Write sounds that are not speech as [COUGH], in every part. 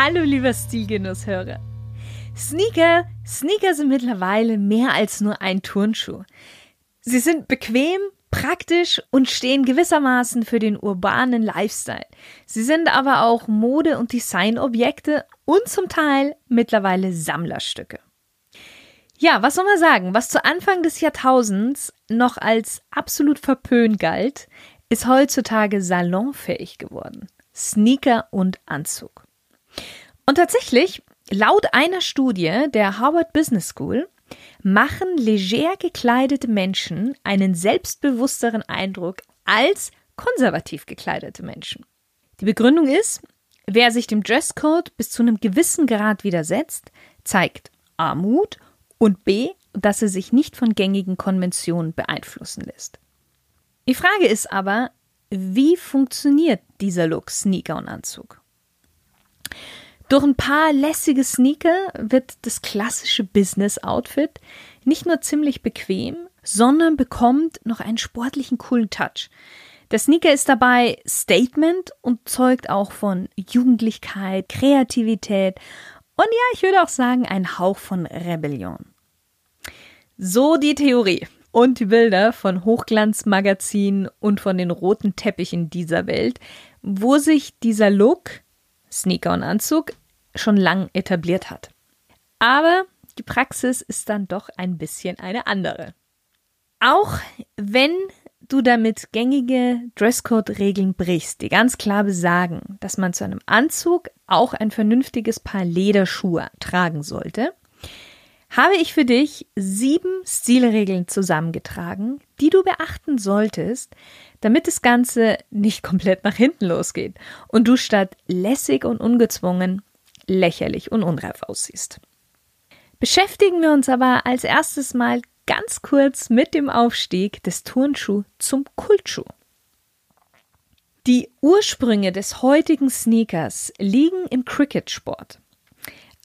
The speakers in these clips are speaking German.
Hallo lieber Stilgenusshörer. Sneaker, Sneaker sind mittlerweile mehr als nur ein Turnschuh. Sie sind bequem, praktisch und stehen gewissermaßen für den urbanen Lifestyle. Sie sind aber auch Mode- und Designobjekte und zum Teil mittlerweile Sammlerstücke. Ja, was soll man sagen? Was zu Anfang des Jahrtausends noch als absolut verpönt galt, ist heutzutage salonfähig geworden. Sneaker und Anzug. Und tatsächlich, laut einer Studie der Harvard Business School, machen leger gekleidete Menschen einen selbstbewussteren Eindruck als konservativ gekleidete Menschen. Die Begründung ist, wer sich dem Dresscode bis zu einem gewissen Grad widersetzt, zeigt Armut und B, dass er sich nicht von gängigen Konventionen beeinflussen lässt. Die Frage ist aber, wie funktioniert dieser Look Sneaker und Anzug? Durch ein paar lässige Sneaker wird das klassische Business-Outfit nicht nur ziemlich bequem, sondern bekommt noch einen sportlichen coolen Touch. Der Sneaker ist dabei Statement und zeugt auch von Jugendlichkeit, Kreativität und ja, ich würde auch sagen, ein Hauch von Rebellion. So die Theorie und die Bilder von Hochglanzmagazinen und von den roten Teppichen dieser Welt, wo sich dieser Look Sneaker und Anzug schon lang etabliert hat. Aber die Praxis ist dann doch ein bisschen eine andere. Auch wenn du damit gängige Dresscode-Regeln brichst, die ganz klar besagen, dass man zu einem Anzug auch ein vernünftiges Paar Lederschuhe tragen sollte, habe ich für dich sieben Stilregeln zusammengetragen, die du beachten solltest, damit das Ganze nicht komplett nach hinten losgeht und du statt lässig und ungezwungen lächerlich und unreif aussiehst. Beschäftigen wir uns aber als erstes mal ganz kurz mit dem Aufstieg des Turnschuh zum Kultschuh. Die Ursprünge des heutigen Sneakers liegen im Cricketsport.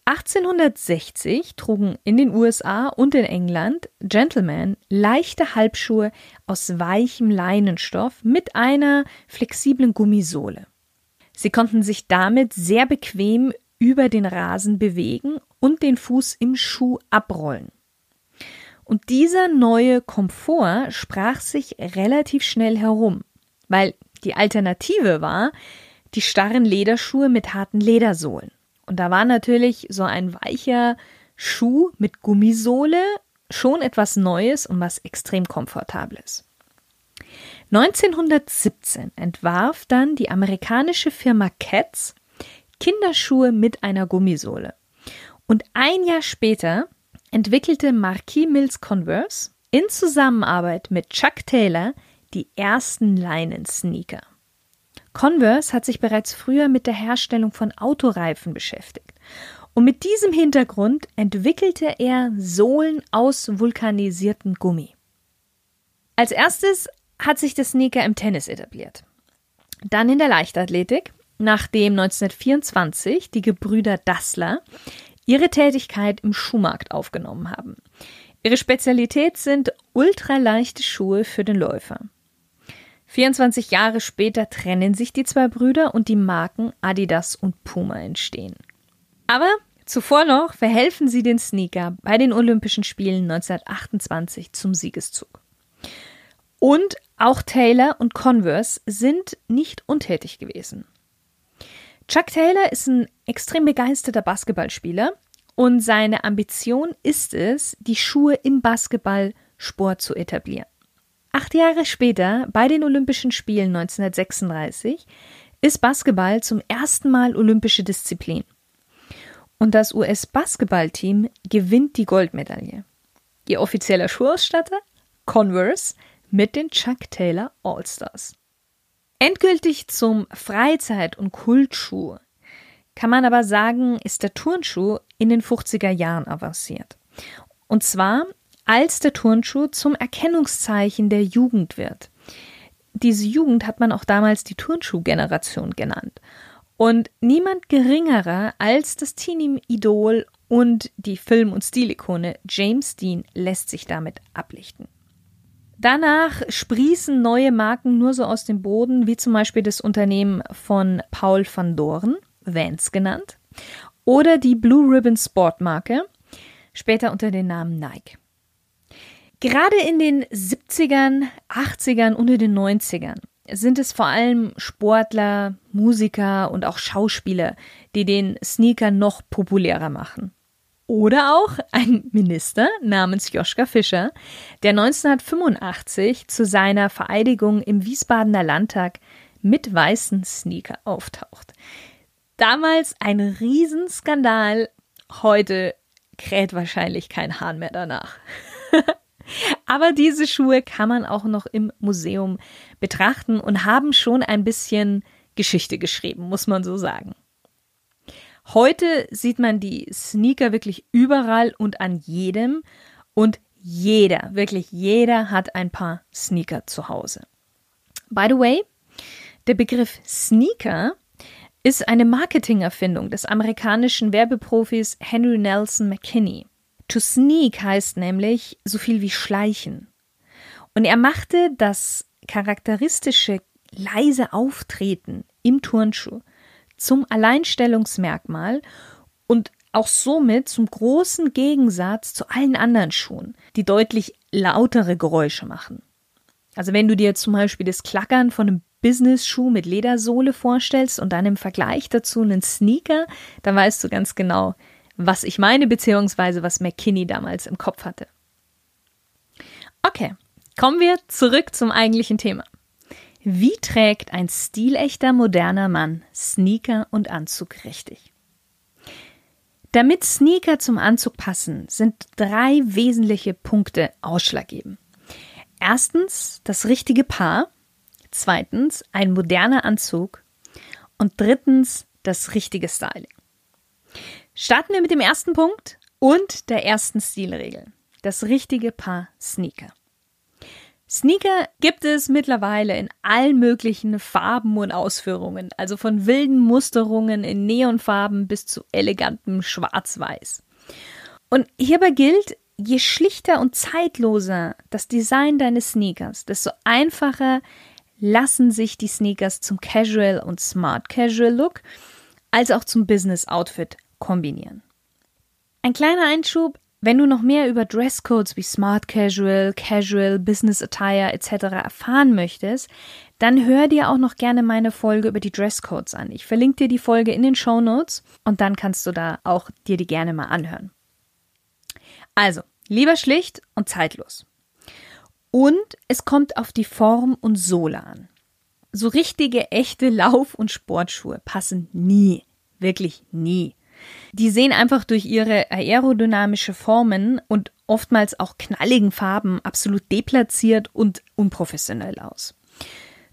1860 trugen in den USA und in England Gentlemen leichte Halbschuhe aus weichem Leinenstoff mit einer flexiblen Gummisohle. Sie konnten sich damit sehr bequem über den Rasen bewegen und den Fuß im Schuh abrollen. Und dieser neue Komfort sprach sich relativ schnell herum, weil die Alternative war die starren Lederschuhe mit harten Ledersohlen. Und da war natürlich so ein weicher Schuh mit Gummisohle schon etwas Neues und was extrem Komfortables. 1917 entwarf dann die amerikanische Firma Keds Kinderschuhe mit einer Gummisohle. Und ein Jahr später entwickelte Marquis Mills Converse in Zusammenarbeit mit Chuck Taylor die ersten Leinen-Sneaker. Converse hat sich bereits früher mit der Herstellung von Autoreifen beschäftigt. Und mit diesem Hintergrund entwickelte er Sohlen aus vulkanisiertem Gummi. Als erstes hat sich der Sneaker im Tennis etabliert. Dann in der Leichtathletik, nachdem 1924 die Gebrüder Dassler ihre Tätigkeit im Schuhmarkt aufgenommen haben. Ihre Spezialität sind ultraleichte Schuhe für den Läufer. 24 Jahre später trennen sich die zwei Brüder und die Marken Adidas und Puma entstehen. Aber zuvor noch verhelfen sie den Sneaker bei den Olympischen Spielen 1928 zum Siegeszug. Und auch Taylor und Converse sind nicht untätig gewesen. Chuck Taylor ist ein extrem begeisterter Basketballspieler und seine Ambition ist es, die Schuhe im Basketballsport zu etablieren. Acht Jahre später, bei den Olympischen Spielen 1936, ist Basketball zum ersten Mal olympische Disziplin. Und das US-Basketballteam gewinnt die Goldmedaille. Ihr offizieller Schuhausstatter? Converse mit den Chuck Taylor All-Stars. Endgültig zum Freizeit- und Kultschuh kann man aber sagen, ist der Turnschuh in den 50er Jahren avanciert. Und zwar, als der Turnschuh zum Erkennungszeichen der Jugend wird. Diese Jugend hat man auch damals die Turnschuhgeneration genannt. Und niemand geringerer als das Teenie-Idol und die Film- und Stilikone James Dean lässt sich damit ablichten. Danach sprießen neue Marken nur so aus dem Boden, wie zum Beispiel das Unternehmen von Paul van Doren, Vans genannt, oder die Blue Ribbon Sportmarke, später unter dem Namen Nike. Gerade in den 70ern, 80ern und in den 90ern sind es vor allem Sportler, Musiker und auch Schauspieler, die den Sneaker noch populärer machen. Oder auch ein Minister namens Joschka Fischer, der 1985 zu seiner Vereidigung im Wiesbadener Landtag mit weißen Sneaker auftaucht. Damals ein Riesenskandal, heute kräht wahrscheinlich kein Hahn mehr danach. [LAUGHS] Aber diese Schuhe kann man auch noch im Museum betrachten und haben schon ein bisschen Geschichte geschrieben, muss man so sagen. Heute sieht man die Sneaker wirklich überall und an jedem und jeder, wirklich jeder hat ein paar Sneaker zu Hause. By the way, der Begriff Sneaker ist eine Marketingerfindung des amerikanischen Werbeprofis Henry Nelson McKinney. To sneak heißt nämlich so viel wie schleichen. Und er machte das charakteristische leise Auftreten im Turnschuh zum Alleinstellungsmerkmal und auch somit zum großen Gegensatz zu allen anderen Schuhen, die deutlich lautere Geräusche machen. Also wenn du dir zum Beispiel das Klackern von einem Business-Schuh mit Ledersohle vorstellst und dann im Vergleich dazu einen Sneaker, dann weißt du ganz genau, was ich meine, beziehungsweise was McKinney damals im Kopf hatte. Okay, kommen wir zurück zum eigentlichen Thema. Wie trägt ein stilechter moderner Mann Sneaker und Anzug richtig? Damit Sneaker zum Anzug passen, sind drei wesentliche Punkte ausschlaggebend. Erstens das richtige Paar, zweitens ein moderner Anzug und drittens das richtige Styling. Starten wir mit dem ersten Punkt und der ersten Stilregel. Das richtige Paar Sneaker. Sneaker gibt es mittlerweile in allen möglichen Farben und Ausführungen, also von wilden Musterungen in Neonfarben bis zu elegantem Schwarz-Weiß. Und hierbei gilt, je schlichter und zeitloser das Design deines Sneakers, desto einfacher lassen sich die Sneakers zum Casual und Smart Casual Look als auch zum Business Outfit kombinieren. Ein kleiner Einschub, wenn du noch mehr über Dresscodes wie Smart Casual, Casual, Business Attire etc. erfahren möchtest, dann hör dir auch noch gerne meine Folge über die Dresscodes an. Ich verlinke dir die Folge in den Show Notes und dann kannst du da auch dir die gerne mal anhören. Also, lieber schlicht und zeitlos. Und es kommt auf die Form und Sohle an. So richtige, echte Lauf- und Sportschuhe passen nie. Wirklich nie. Die sehen einfach durch ihre aerodynamische Formen und oftmals auch knalligen Farben absolut deplatziert und unprofessionell aus.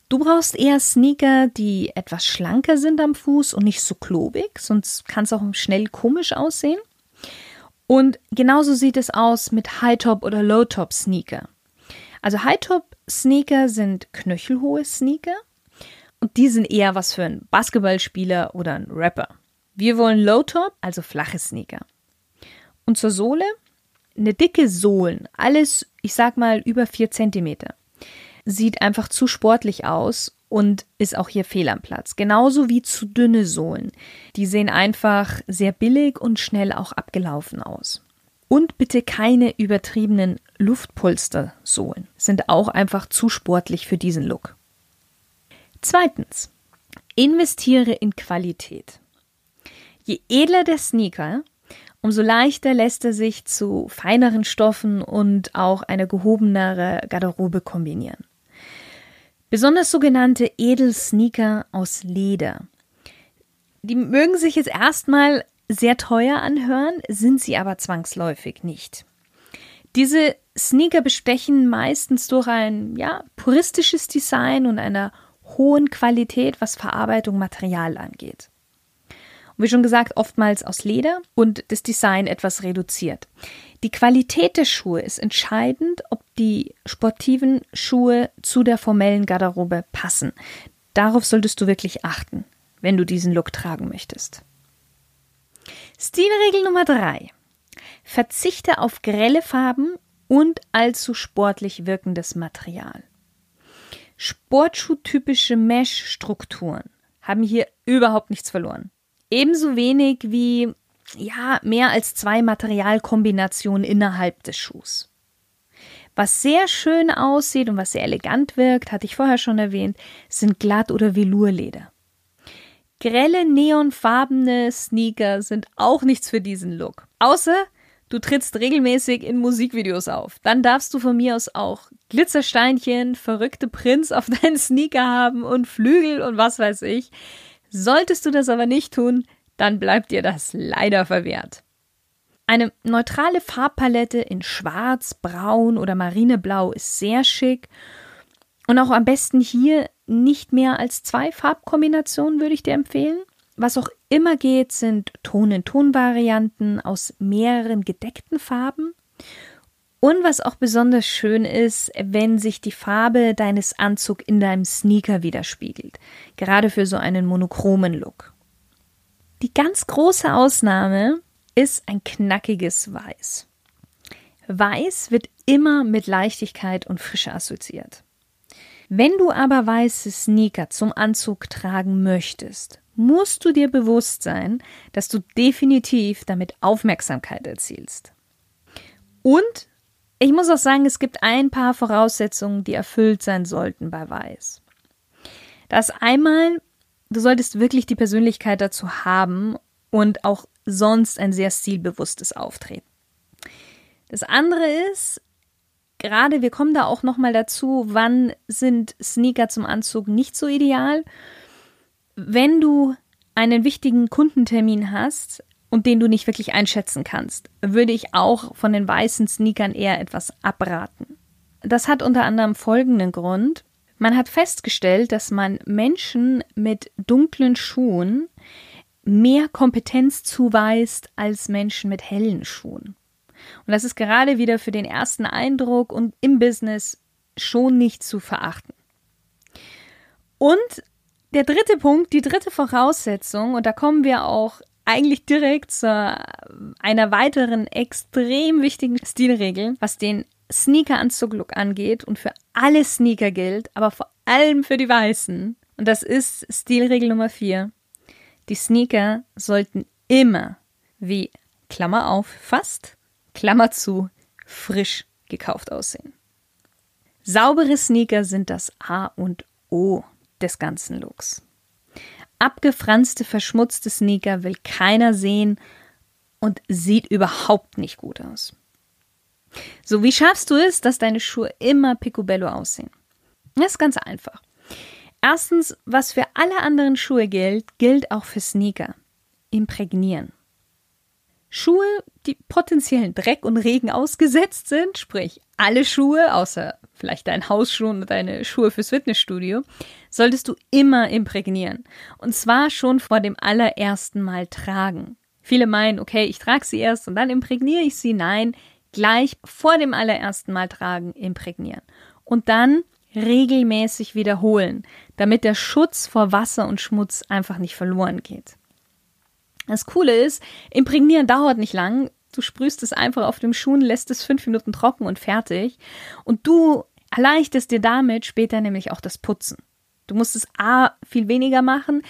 Du brauchst eher Sneaker, die etwas schlanker sind am Fuß und nicht so klobig, sonst kann es auch schnell komisch aussehen. Und genauso sieht es aus mit High-Top oder Low-Top-Sneaker. Also High-Top-Sneaker sind knöchelhohe Sneaker und die sind eher was für einen Basketballspieler oder einen Rapper. Wir wollen Low-Top, also flache Sneaker. Und zur Sohle? Eine dicke Sohlen, alles, ich sag mal, über 4 cm. Sieht einfach zu sportlich aus und ist auch hier fehl am Platz. Genauso wie zu dünne Sohlen. Die sehen einfach sehr billig und schnell auch abgelaufen aus. Und bitte keine übertriebenen Luftpolstersohlen. Sind auch einfach zu sportlich für diesen Look. Zweitens. Investiere in Qualität. Je edler der Sneaker, umso leichter lässt er sich zu feineren Stoffen und auch eine gehobenere Garderobe kombinieren. Besonders sogenannte Edelsneaker aus Leder. Die mögen sich jetzt erstmal sehr teuer anhören, sind sie aber zwangsläufig nicht. Diese Sneaker bestechen meistens durch ein ja, puristisches Design und einer hohen Qualität, was Verarbeitung Material angeht. Wie schon gesagt, oftmals aus Leder und das Design etwas reduziert. Die Qualität der Schuhe ist entscheidend, ob die sportiven Schuhe zu der formellen Garderobe passen. Darauf solltest du wirklich achten, wenn du diesen Look tragen möchtest. Stilregel Nummer drei: Verzichte auf grelle Farben und allzu sportlich wirkendes Material. Sportschuhtypische Mesh-Strukturen haben hier überhaupt nichts verloren. Ebenso wenig wie ja, mehr als zwei Materialkombinationen innerhalb des Schuhs. Was sehr schön aussieht und was sehr elegant wirkt, hatte ich vorher schon erwähnt, sind Glatt- oder Velurleder. Grelle neonfarbene Sneaker sind auch nichts für diesen Look. Außer du trittst regelmäßig in Musikvideos auf. Dann darfst du von mir aus auch Glitzersteinchen, verrückte Prints auf [LAUGHS] deinen Sneaker haben und Flügel und was weiß ich. Solltest du das aber nicht tun, dann bleibt dir das leider verwehrt. Eine neutrale Farbpalette in Schwarz, Braun oder Marineblau ist sehr schick. Und auch am besten hier nicht mehr als zwei Farbkombinationen würde ich dir empfehlen. Was auch immer geht, sind Ton-in-Ton-Varianten aus mehreren gedeckten Farben. Und was auch besonders schön ist, wenn sich die Farbe deines Anzugs in deinem Sneaker widerspiegelt. Gerade für so einen monochromen Look. Die ganz große Ausnahme ist ein knackiges Weiß. Weiß wird immer mit Leichtigkeit und Frische assoziiert. Wenn du aber weiße Sneaker zum Anzug tragen möchtest, musst du dir bewusst sein, dass du definitiv damit Aufmerksamkeit erzielst. Und ich muss auch sagen, es gibt ein paar Voraussetzungen, die erfüllt sein sollten bei Weiß. Das einmal du solltest wirklich die Persönlichkeit dazu haben und auch sonst ein sehr stilbewusstes Auftreten. Das andere ist, gerade wir kommen da auch nochmal dazu, wann sind Sneaker zum Anzug nicht so ideal. Wenn du einen wichtigen Kundentermin hast und den du nicht wirklich einschätzen kannst, würde ich auch von den weißen Sneakern eher etwas abraten. Das hat unter anderem folgenden Grund. Man hat festgestellt, dass man Menschen mit dunklen Schuhen mehr Kompetenz zuweist als Menschen mit hellen Schuhen. Und das ist gerade wieder für den ersten Eindruck und im Business schon nicht zu verachten. Und der dritte Punkt, die dritte Voraussetzung, und da kommen wir auch eigentlich direkt zu einer weiteren extrem wichtigen Stilregel, was den Sneaker-Anzug-Look angeht und für alle Sneaker gilt, aber vor allem für die Weißen. Und das ist Stilregel Nummer 4. Die Sneaker sollten immer wie Klammer auf fast, Klammer zu, frisch gekauft aussehen. Saubere Sneaker sind das A und O des ganzen Looks. Abgefranste, verschmutzte Sneaker will keiner sehen und sieht überhaupt nicht gut aus. So, wie schaffst du es, dass deine Schuhe immer picobello aussehen? Das ist ganz einfach. Erstens, was für alle anderen Schuhe gilt, gilt auch für Sneaker. Imprägnieren. Schuhe, die potenziellen Dreck und Regen ausgesetzt sind, sprich alle Schuhe, außer vielleicht dein Hausschuh und deine Schuhe fürs Fitnessstudio, solltest du immer imprägnieren. Und zwar schon vor dem allerersten Mal tragen. Viele meinen, okay, ich trage sie erst und dann imprägniere ich sie. Nein, gleich vor dem allerersten Mal tragen imprägnieren und dann regelmäßig wiederholen, damit der Schutz vor Wasser und Schmutz einfach nicht verloren geht. Das Coole ist, imprägnieren dauert nicht lang. Du sprühst es einfach auf dem Schuh, lässt es fünf Minuten trocken und fertig. Und du erleichterst dir damit später nämlich auch das Putzen. Du musst es A viel weniger machen,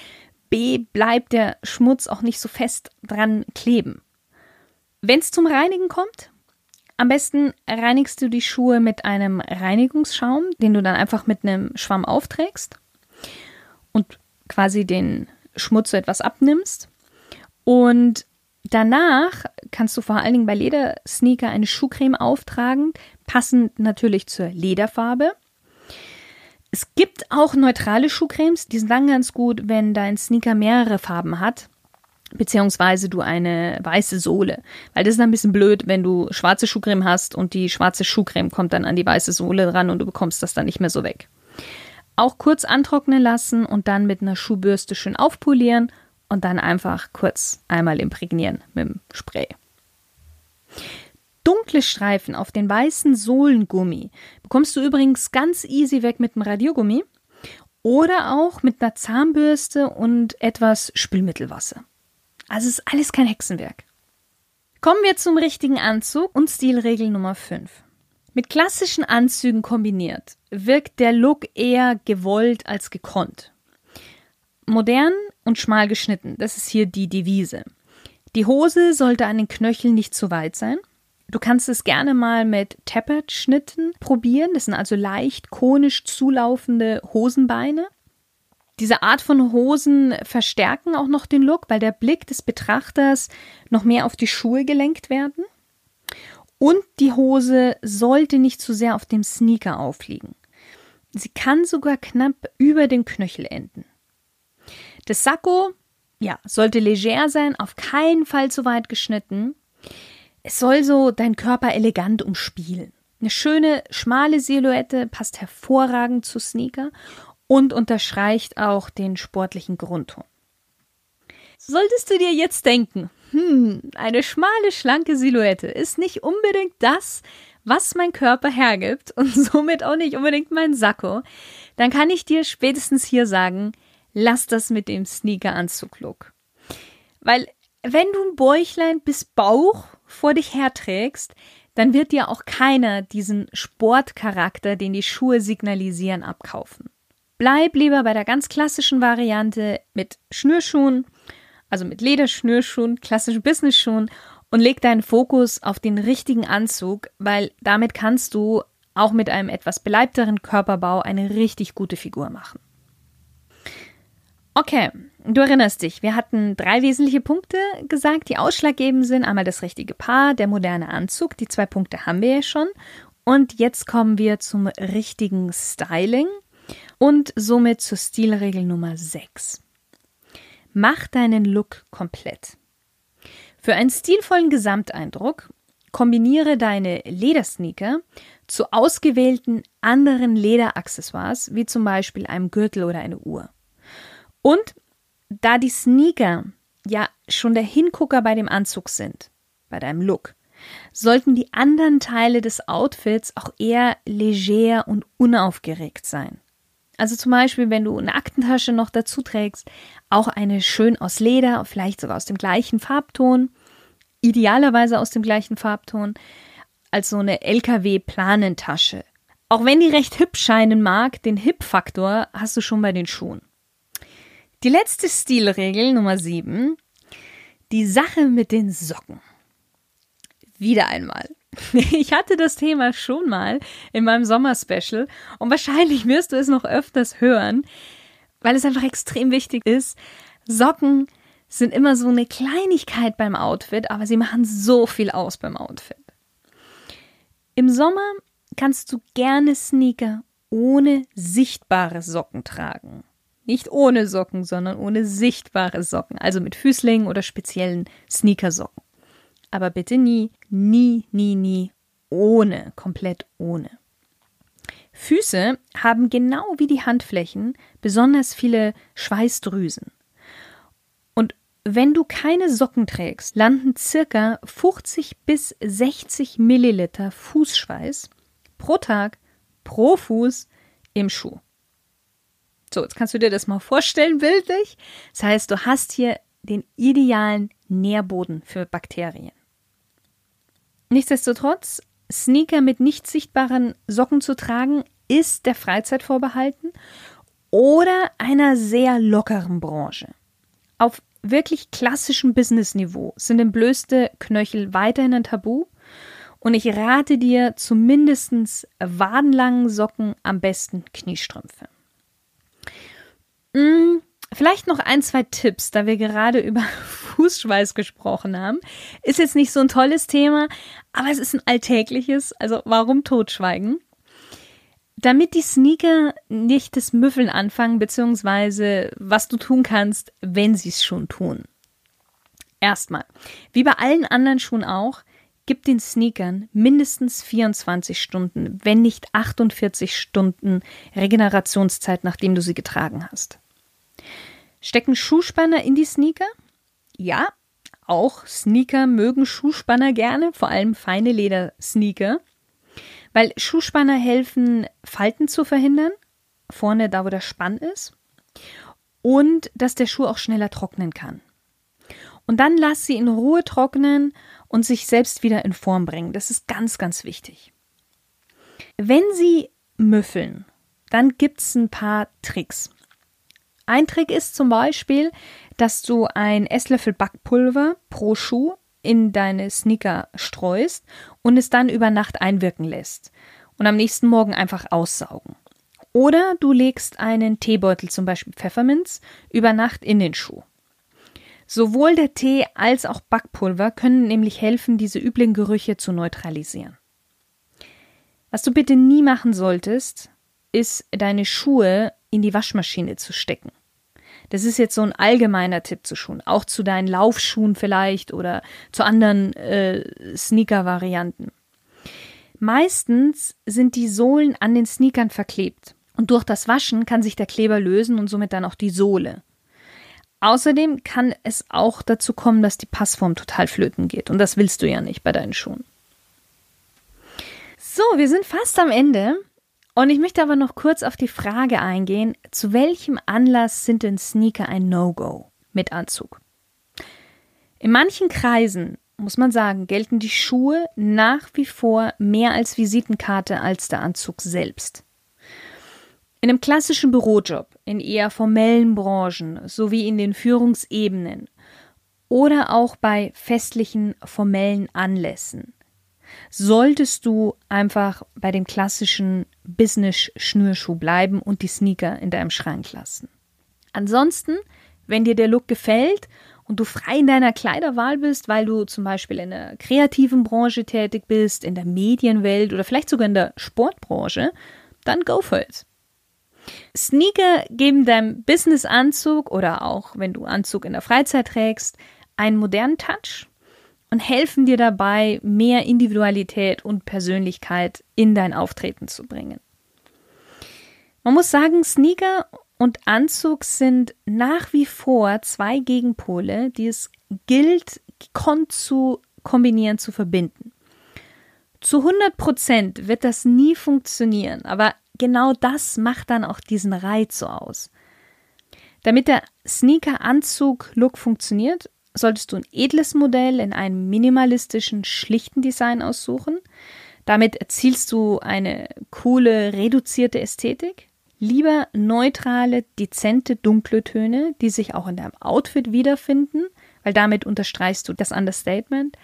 B bleibt der Schmutz auch nicht so fest dran kleben. Wenn es zum Reinigen kommt, am besten reinigst du die Schuhe mit einem Reinigungsschaum, den du dann einfach mit einem Schwamm aufträgst und quasi den Schmutz so etwas abnimmst. Und danach kannst du vor allen Dingen bei Ledersneaker eine Schuhcreme auftragen, passend natürlich zur Lederfarbe. Es gibt auch neutrale Schuhcremes, die sind dann ganz gut, wenn dein Sneaker mehrere Farben hat beziehungsweise du eine weiße Sohle. Weil das ist ein bisschen blöd, wenn du schwarze Schuhcreme hast und die schwarze Schuhcreme kommt dann an die weiße Sohle ran und du bekommst das dann nicht mehr so weg. Auch kurz antrocknen lassen und dann mit einer Schuhbürste schön aufpolieren und dann einfach kurz einmal imprägnieren mit dem Spray. Dunkle Streifen auf den weißen Sohlengummi bekommst du übrigens ganz easy weg mit dem Radiergummi oder auch mit einer Zahnbürste und etwas Spülmittelwasser. Also ist alles kein Hexenwerk. Kommen wir zum richtigen Anzug und Stilregel Nummer 5. Mit klassischen Anzügen kombiniert wirkt der Look eher gewollt als gekonnt. Modern und schmal geschnitten, das ist hier die Devise. Die Hose sollte an den Knöcheln nicht zu weit sein. Du kannst es gerne mal mit Tappert-Schnitten probieren. Das sind also leicht konisch zulaufende Hosenbeine. Diese Art von Hosen verstärken auch noch den Look, weil der Blick des Betrachters noch mehr auf die Schuhe gelenkt werden. Und die Hose sollte nicht zu sehr auf dem Sneaker aufliegen. Sie kann sogar knapp über dem Knöchel enden. Das Sakko, ja, sollte leger sein, auf keinen Fall zu weit geschnitten. Es soll so deinen Körper elegant umspielen. Eine schöne, schmale Silhouette passt hervorragend zu Sneaker und unterstreicht auch den sportlichen Grundton. Solltest du dir jetzt denken, hm, eine schmale, schlanke Silhouette ist nicht unbedingt das, was mein Körper hergibt und [LAUGHS] somit auch nicht unbedingt mein Sakko, dann kann ich dir spätestens hier sagen, lass das mit dem Sneaker-Anzug-Look. Weil wenn du ein Bäuchlein bis Bauch vor dich herträgst, dann wird dir auch keiner diesen Sportcharakter, den die Schuhe signalisieren, abkaufen. Bleib lieber bei der ganz klassischen Variante mit Schnürschuhen, also mit Lederschnürschuhen, klassischen Business-Schuhen und leg deinen Fokus auf den richtigen Anzug, weil damit kannst du auch mit einem etwas beleibteren Körperbau eine richtig gute Figur machen. Okay, du erinnerst dich, wir hatten drei wesentliche Punkte gesagt, die ausschlaggebend sind. Einmal das richtige Paar, der moderne Anzug, die zwei Punkte haben wir ja schon. Und jetzt kommen wir zum richtigen Styling und somit zur Stilregel Nummer 6. Mach deinen Look komplett. Für einen stilvollen Gesamteindruck kombiniere deine Ledersneaker zu ausgewählten anderen Lederaccessoires, wie zum Beispiel einem Gürtel oder eine Uhr. Und da die Sneaker ja schon der Hingucker bei dem Anzug sind, bei deinem Look, sollten die anderen Teile des Outfits auch eher leger und unaufgeregt sein. Also zum Beispiel, wenn du eine Aktentasche noch dazu trägst, auch eine schön aus Leder, vielleicht sogar aus dem gleichen Farbton, idealerweise aus dem gleichen Farbton, als so eine LKW-Planentasche. Auch wenn die recht hip scheinen mag, den Hip-Faktor hast du schon bei den Schuhen. Die letzte Stilregel Nummer 7. Die Sache mit den Socken. Wieder einmal. [LAUGHS] Ich hatte das Thema schon mal in meinem Sommerspecial und wahrscheinlich wirst du es noch öfters hören, weil es einfach extrem wichtig ist. Socken sind immer so eine Kleinigkeit beim Outfit, aber sie machen so viel aus beim Outfit. Im Sommer kannst du gerne Sneaker ohne sichtbare Socken tragen. Nicht ohne Socken, sondern ohne sichtbare Socken, also mit Füßlingen oder speziellen Sneakersocken. Aber bitte nie, nie, nie, nie ohne, komplett ohne. Füße haben genau wie die Handflächen besonders viele Schweißdrüsen. Und wenn du keine Socken trägst, landen circa 50 bis 60 Milliliter Fußschweiß pro Tag pro Fuß im Schuh. So, jetzt kannst du dir das mal vorstellen, bildlich. Das heißt, du hast hier den idealen Nährboden für Bakterien. Nichtsdestotrotz, Sneaker mit nicht sichtbaren Socken zu tragen, ist der Freizeit vorbehalten oder einer sehr lockeren Branche. Auf wirklich klassischem Business-Niveau sind entblößte Knöchel weiterhin ein Tabu und ich rate dir zumindest wadenlangen Socken, am besten Kniestrümpfe. Hm, vielleicht noch ein, zwei Tipps, da wir gerade [LAUGHS] über Fußschweiß gesprochen haben. Ist jetzt nicht so ein tolles Thema, aber es ist ein alltägliches. Also warum totschweigen? Damit die Sneaker nicht das Müffeln anfangen, beziehungsweise was du tun kannst, wenn sie es schon tun. Erstmal, wie bei allen anderen Schuhen auch, gib den Sneakern mindestens 24 Stunden, wenn nicht 48 Stunden Regenerationszeit, nachdem du sie getragen hast. Stecken Schuhspanner in die Sneaker? Ja, auch Sneaker mögen Schuhspanner gerne, vor allem feine Leder-Sneaker, weil Schuhspanner helfen, Falten zu verhindern, vorne da, wo der Spann ist, und dass der Schuh auch schneller trocknen kann. Und dann lass sie in Ruhe trocknen und sich selbst wieder in Form bringen. Das ist ganz, ganz wichtig. Wenn sie müffeln, dann gibt es ein paar Tricks. Ein Trick ist zum Beispiel, dass du ein Esslöffel Backpulver pro Schuh in deine Sneaker streust und es dann über Nacht einwirken lässt und am nächsten Morgen einfach aussaugen. Oder du legst einen Teebeutel, zum Beispiel Pfefferminz, über Nacht in den Schuh. Sowohl der Tee als auch Backpulver können nämlich helfen, diese üblen Gerüche zu neutralisieren. Was du bitte nie machen solltest, ist deine Schuhe in die Waschmaschine zu stecken. Das ist jetzt so ein allgemeiner Tipp zu Schuhen, auch zu deinen Laufschuhen vielleicht oder zu anderen äh, Sneaker-Varianten. Meistens sind die Sohlen an den Sneakern verklebt und durch das Waschen kann sich der Kleber lösen und somit dann auch die Sohle. Außerdem kann es auch dazu kommen, dass die Passform total flöten geht und das willst du ja nicht bei deinen Schuhen. So, wir sind fast am Ende. Und ich möchte aber noch kurz auf die Frage eingehen, zu welchem Anlass sind denn Sneaker ein No-Go mit Anzug? In manchen Kreisen, muss man sagen, gelten die Schuhe nach wie vor mehr als Visitenkarte als der Anzug selbst. In einem klassischen Bürojob, in eher formellen Branchen sowie in den Führungsebenen oder auch bei festlichen formellen Anlässen solltest du einfach bei dem klassischen Business-Schnürschuh bleiben und die Sneaker in deinem Schrank lassen. Ansonsten, wenn dir der Look gefällt und du frei in deiner Kleiderwahl bist, weil du zum Beispiel in der kreativen Branche tätig bist, in der Medienwelt oder vielleicht sogar in der Sportbranche, dann go for it. Sneaker geben deinem Business-Anzug oder auch wenn du Anzug in der Freizeit trägst, einen modernen Touch und helfen dir dabei, mehr Individualität und Persönlichkeit in dein Auftreten zu bringen. Man muss sagen, Sneaker und Anzug sind nach wie vor zwei Gegenpole, die es gilt, zu kombinieren, zu verbinden. Zu 100 Prozent wird das nie funktionieren, aber genau das macht dann auch diesen Reiz so aus. Damit der Sneaker-Anzug-Look funktioniert, solltest du ein edles Modell in einem minimalistischen, schlichten Design aussuchen. Damit erzielst du eine coole, reduzierte Ästhetik. Lieber neutrale, dezente, dunkle Töne, die sich auch in deinem Outfit wiederfinden, weil damit unterstreichst du das Understatement.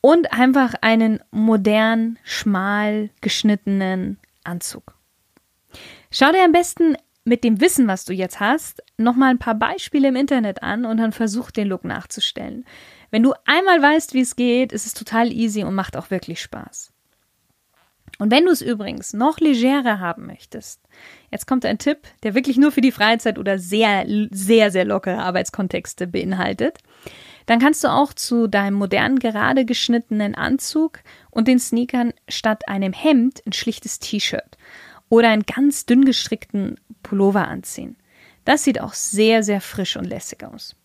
Und einfach einen modern, schmal geschnittenen Anzug. Schau dir am besten mit dem Wissen, was du jetzt hast, nochmal ein paar Beispiele im Internet an und dann versuch den Look nachzustellen. Wenn du einmal weißt, wie es geht, ist es total easy und macht auch wirklich Spaß. Und wenn du es übrigens noch legerer haben möchtest, jetzt kommt ein Tipp, der wirklich nur für die Freizeit oder sehr, sehr, sehr lockere Arbeitskontexte beinhaltet, dann kannst du auch zu deinem modernen, gerade geschnittenen Anzug und den Sneakern statt einem Hemd ein schlichtes T-Shirt oder einen ganz dünn gestrickten Pullover anziehen. Das sieht auch sehr, sehr frisch und lässig aus.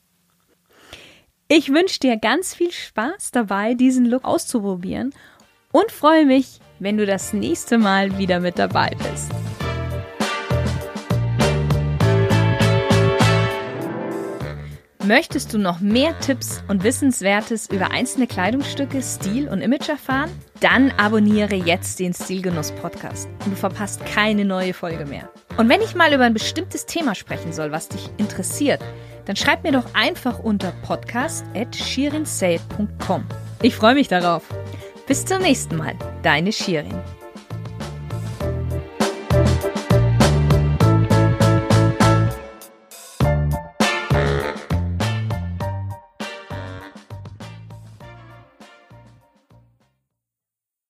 Ich wünsche dir ganz viel Spaß dabei, diesen Look auszuprobieren und freue mich, wenn du das nächste Mal wieder mit dabei bist. Möchtest du noch mehr Tipps und Wissenswertes über einzelne Kleidungsstücke, Stil und Image erfahren? Dann abonniere jetzt den Stilgenuss Podcast und du verpasst keine neue Folge mehr. Und wenn ich mal über ein bestimmtes Thema sprechen soll, was dich interessiert, dann schreib mir doch einfach unter podcast@shirinsay.com. Ich freue mich darauf. Bis zum nächsten Mal, deine Shirin.